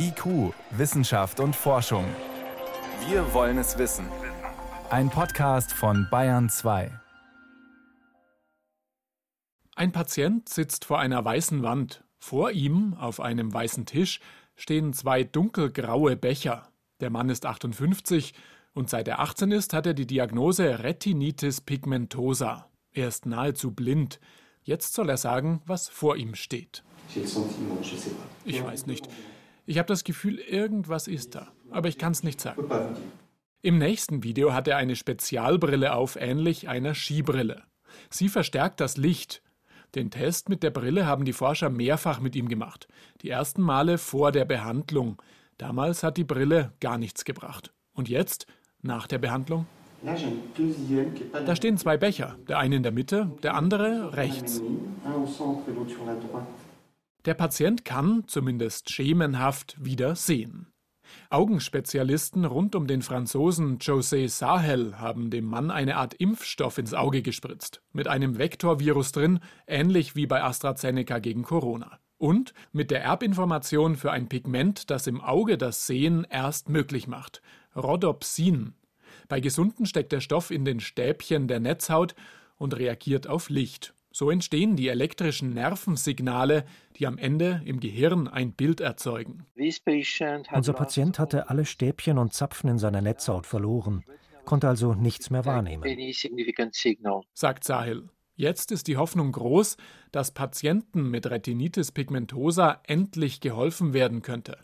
IQ, Wissenschaft und Forschung. Wir wollen es wissen. Ein Podcast von Bayern 2. Ein Patient sitzt vor einer weißen Wand. Vor ihm, auf einem weißen Tisch, stehen zwei dunkelgraue Becher. Der Mann ist 58 und seit er 18 ist, hat er die Diagnose Retinitis pigmentosa. Er ist nahezu blind. Jetzt soll er sagen, was vor ihm steht. Ich weiß nicht. Ich habe das Gefühl, irgendwas ist da, aber ich kann es nicht sagen. Im nächsten Video hat er eine Spezialbrille auf, ähnlich einer Skibrille. Sie verstärkt das Licht. Den Test mit der Brille haben die Forscher mehrfach mit ihm gemacht. Die ersten Male vor der Behandlung. Damals hat die Brille gar nichts gebracht. Und jetzt, nach der Behandlung? Da stehen zwei Becher, der eine in der Mitte, der andere rechts. Der Patient kann, zumindest schemenhaft, wieder sehen. Augenspezialisten rund um den Franzosen José Sahel haben dem Mann eine Art Impfstoff ins Auge gespritzt, mit einem Vektorvirus drin, ähnlich wie bei AstraZeneca gegen Corona. Und mit der Erbinformation für ein Pigment, das im Auge das Sehen erst möglich macht, Rhodopsin. Bei Gesunden steckt der Stoff in den Stäbchen der Netzhaut und reagiert auf Licht. So entstehen die elektrischen Nervensignale, die am Ende im Gehirn ein Bild erzeugen. Unser Patient hatte alle Stäbchen und Zapfen in seiner Netzhaut verloren, konnte also nichts mehr wahrnehmen, sagt Sahil. Jetzt ist die Hoffnung groß, dass Patienten mit Retinitis pigmentosa endlich geholfen werden könnte.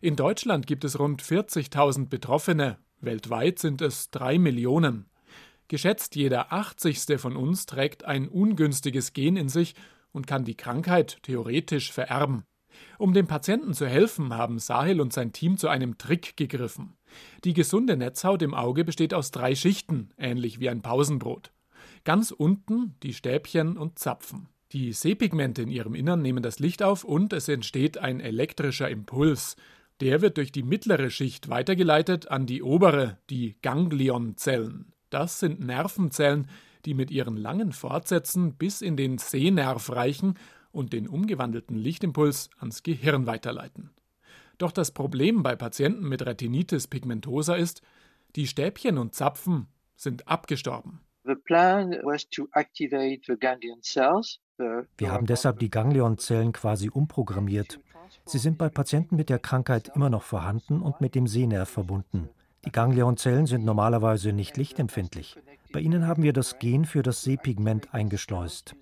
In Deutschland gibt es rund 40.000 Betroffene, weltweit sind es drei Millionen. Geschätzt jeder 80. von uns trägt ein ungünstiges Gen in sich und kann die Krankheit theoretisch vererben. Um dem Patienten zu helfen, haben Sahil und sein Team zu einem Trick gegriffen. Die gesunde Netzhaut im Auge besteht aus drei Schichten, ähnlich wie ein Pausenbrot. Ganz unten die Stäbchen und Zapfen. Die Sehpigmente in ihrem Innern nehmen das Licht auf und es entsteht ein elektrischer Impuls. Der wird durch die mittlere Schicht weitergeleitet an die obere, die Ganglionzellen. Das sind Nervenzellen, die mit ihren langen Fortsätzen bis in den Sehnerv reichen und den umgewandelten Lichtimpuls ans Gehirn weiterleiten. Doch das Problem bei Patienten mit Retinitis pigmentosa ist, die Stäbchen und Zapfen sind abgestorben. Wir haben deshalb die Ganglionzellen quasi umprogrammiert. Sie sind bei Patienten mit der Krankheit immer noch vorhanden und mit dem Sehnerv verbunden. Die Ganglionzellen sind normalerweise nicht lichtempfindlich. Bei ihnen haben wir das Gen für das Sehpigment eingeschleust.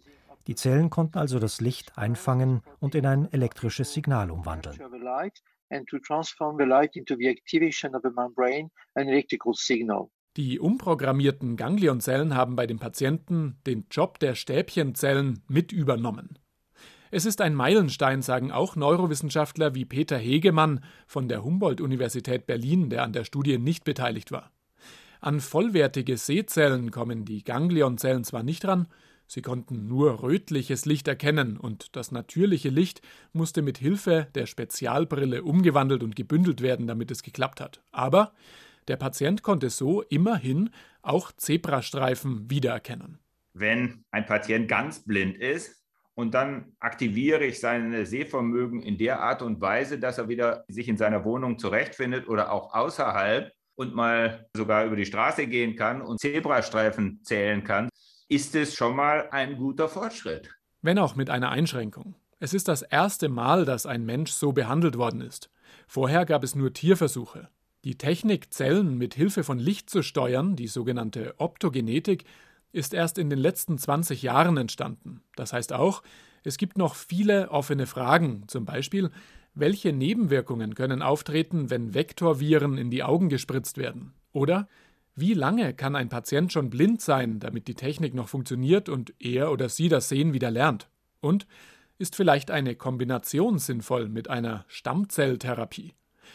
Die Zellen konnten also das Licht einfangen und in ein elektrisches Signal umwandeln. Die umprogrammierten Ganglionzellen haben bei den Patienten den Job der Stäbchenzellen mit übernommen. Es ist ein Meilenstein, sagen auch Neurowissenschaftler wie Peter Hegemann von der Humboldt-Universität Berlin, der an der Studie nicht beteiligt war. An vollwertige Sehzellen kommen die Ganglionzellen zwar nicht ran, sie konnten nur rötliches Licht erkennen und das natürliche Licht musste mit Hilfe der Spezialbrille umgewandelt und gebündelt werden, damit es geklappt hat. Aber der Patient konnte so immerhin auch Zebrastreifen wiedererkennen. Wenn ein Patient ganz blind ist, und dann aktiviere ich sein Sehvermögen in der Art und Weise, dass er wieder sich in seiner Wohnung zurechtfindet oder auch außerhalb und mal sogar über die Straße gehen kann und Zebrastreifen zählen kann, ist es schon mal ein guter Fortschritt. Wenn auch mit einer Einschränkung. Es ist das erste Mal, dass ein Mensch so behandelt worden ist. Vorher gab es nur Tierversuche. Die Technik, Zellen mit Hilfe von Licht zu steuern, die sogenannte Optogenetik, ist erst in den letzten 20 Jahren entstanden. Das heißt auch, es gibt noch viele offene Fragen, zum Beispiel, welche Nebenwirkungen können auftreten, wenn Vektorviren in die Augen gespritzt werden? Oder wie lange kann ein Patient schon blind sein, damit die Technik noch funktioniert und er oder sie das Sehen wieder lernt? Und ist vielleicht eine Kombination sinnvoll mit einer Stammzelltherapie?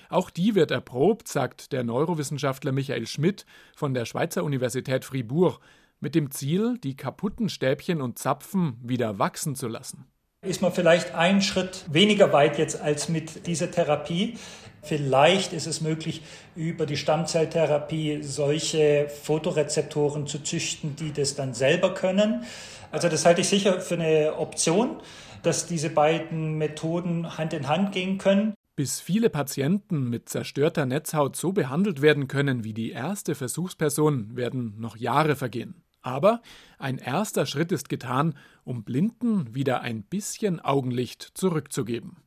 Auch die wird erprobt, sagt der Neurowissenschaftler Michael Schmidt von der Schweizer Universität Fribourg, mit dem Ziel, die kaputten Stäbchen und Zapfen wieder wachsen zu lassen. Ist man vielleicht einen Schritt weniger weit jetzt als mit dieser Therapie? Vielleicht ist es möglich, über die Stammzelltherapie solche Fotorezeptoren zu züchten, die das dann selber können. Also das halte ich sicher für eine Option, dass diese beiden Methoden Hand in Hand gehen können. Bis viele Patienten mit zerstörter Netzhaut so behandelt werden können wie die erste Versuchsperson, werden noch Jahre vergehen. Aber ein erster Schritt ist getan, um Blinden wieder ein bisschen Augenlicht zurückzugeben.